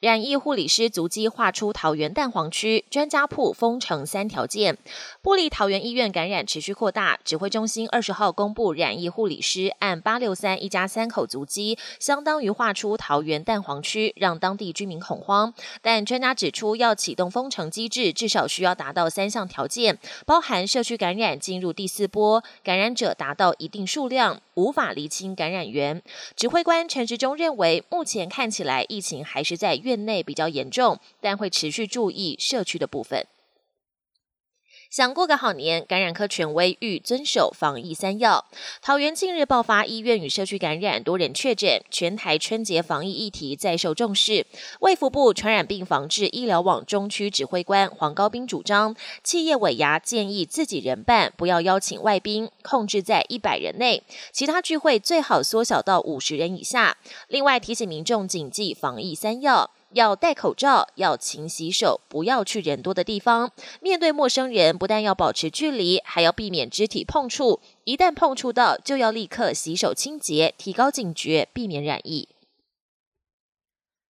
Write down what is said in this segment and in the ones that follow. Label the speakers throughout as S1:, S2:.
S1: 染疫护理师足迹划出桃园蛋黄区，专家铺封城三条件。布利桃园医院感染持续扩大，指挥中心二十号公布染疫护理师按八六三一家三口足迹，相当于划出桃园蛋黄区，让当地居民恐慌。但专家指出，要启动封城机制，至少需要达到三项条件，包含社区感染进入第四波，感染者达到一定数量，无法厘清感染源。指挥官陈时中认为，目前看起来疫情还是在。院内比较严重，但会持续注意社区的部分。想过个好年，感染科权威欲遵守防疫三要。桃园近日爆发医院与社区感染，多人确诊，全台春节防疫议题再受重视。卫福部传染病防治医疗网中区指挥官黄高斌主张，企业尾牙建议自己人办，不要邀请外宾，控制在一百人内，其他聚会最好缩小到五十人以下。另外提醒民众谨记防疫三要。要戴口罩，要勤洗手，不要去人多的地方。面对陌生人，不但要保持距离，还要避免肢体碰触。一旦碰触到，就要立刻洗手清洁，提高警觉，避免染疫。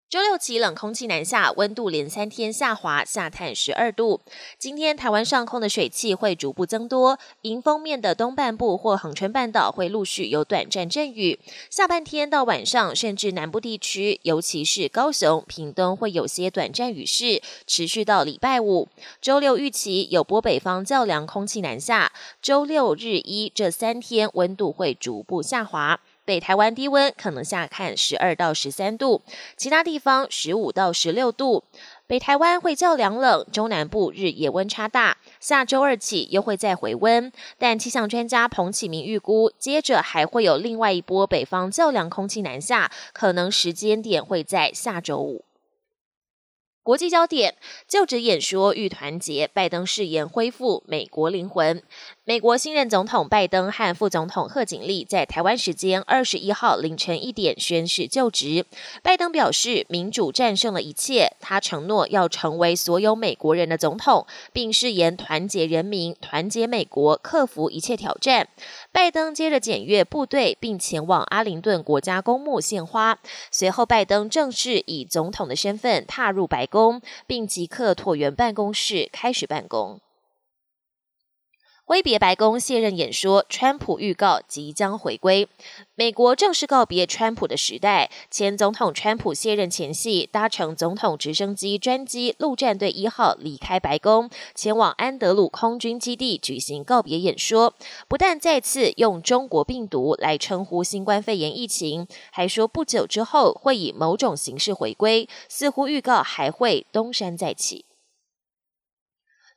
S1: 周六起，冷空气南下，温度连三天下滑，下探十二度。今天台湾上空的水汽会逐步增多，迎风面的东半部或恒春半岛会陆续有短暂阵雨。下半天到晚上，甚至南部地区，尤其是高雄、屏东，会有些短暂雨势，持续到礼拜五。周六预期有波北方较凉空气南下，周六日一这三天温度会逐步下滑。北台湾低温可能下看十二到十三度，其他地方十五到十六度。北台湾会较凉冷，中南部日夜温差大。下周二起又会再回温，但气象专家彭启明预估，接着还会有另外一波北方较凉空气南下，可能时间点会在下周五。国际焦点：就职演说欲团结，拜登誓言恢复美国灵魂。美国新任总统拜登和副总统贺锦丽在台湾时间二十一号凌晨一点宣誓就职。拜登表示，民主战胜了一切，他承诺要成为所有美国人的总统，并誓言团结人民、团结美国，克服一切挑战。拜登接着检阅部队，并前往阿灵顿国家公墓献花。随后，拜登正式以总统的身份踏入白宫。工并即刻椭圆办公室开始办公。挥别白宫卸任演说，川普预告即将回归。美国正式告别川普的时代。前总统川普卸任前夕，搭乘总统直升机专机陆战队一号离开白宫，前往安德鲁空军基地举行告别演说。不但再次用中国病毒来称呼新冠肺炎疫情，还说不久之后会以某种形式回归，似乎预告还会东山再起。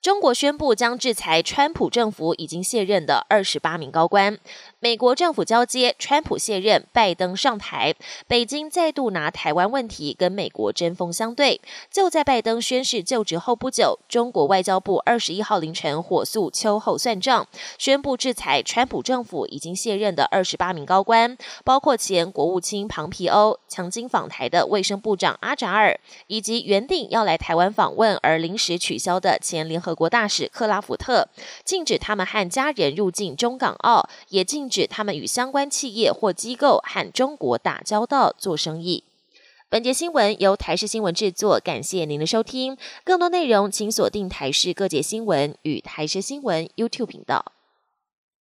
S1: 中国宣布将制裁川普政府已经卸任的二十八名高官。美国政府交接，川普卸任，拜登上台，北京再度拿台湾问题跟美国针锋相对。就在拜登宣誓就职后不久，中国外交部二十一号凌晨火速秋后算账，宣布制裁川普政府已经卸任的二十八名高官，包括前国务卿庞皮欧、曾经访台的卫生部长阿扎尔，以及原定要来台湾访问而临时取消的前联合。俄国大使克拉福特禁止他们和家人入境中港澳，也禁止他们与相关企业或机构和中国打交道、做生意。本节新闻由台视新闻制作，感谢您的收听。更多内容请锁定台视各界新闻与台视新闻 YouTube 频道。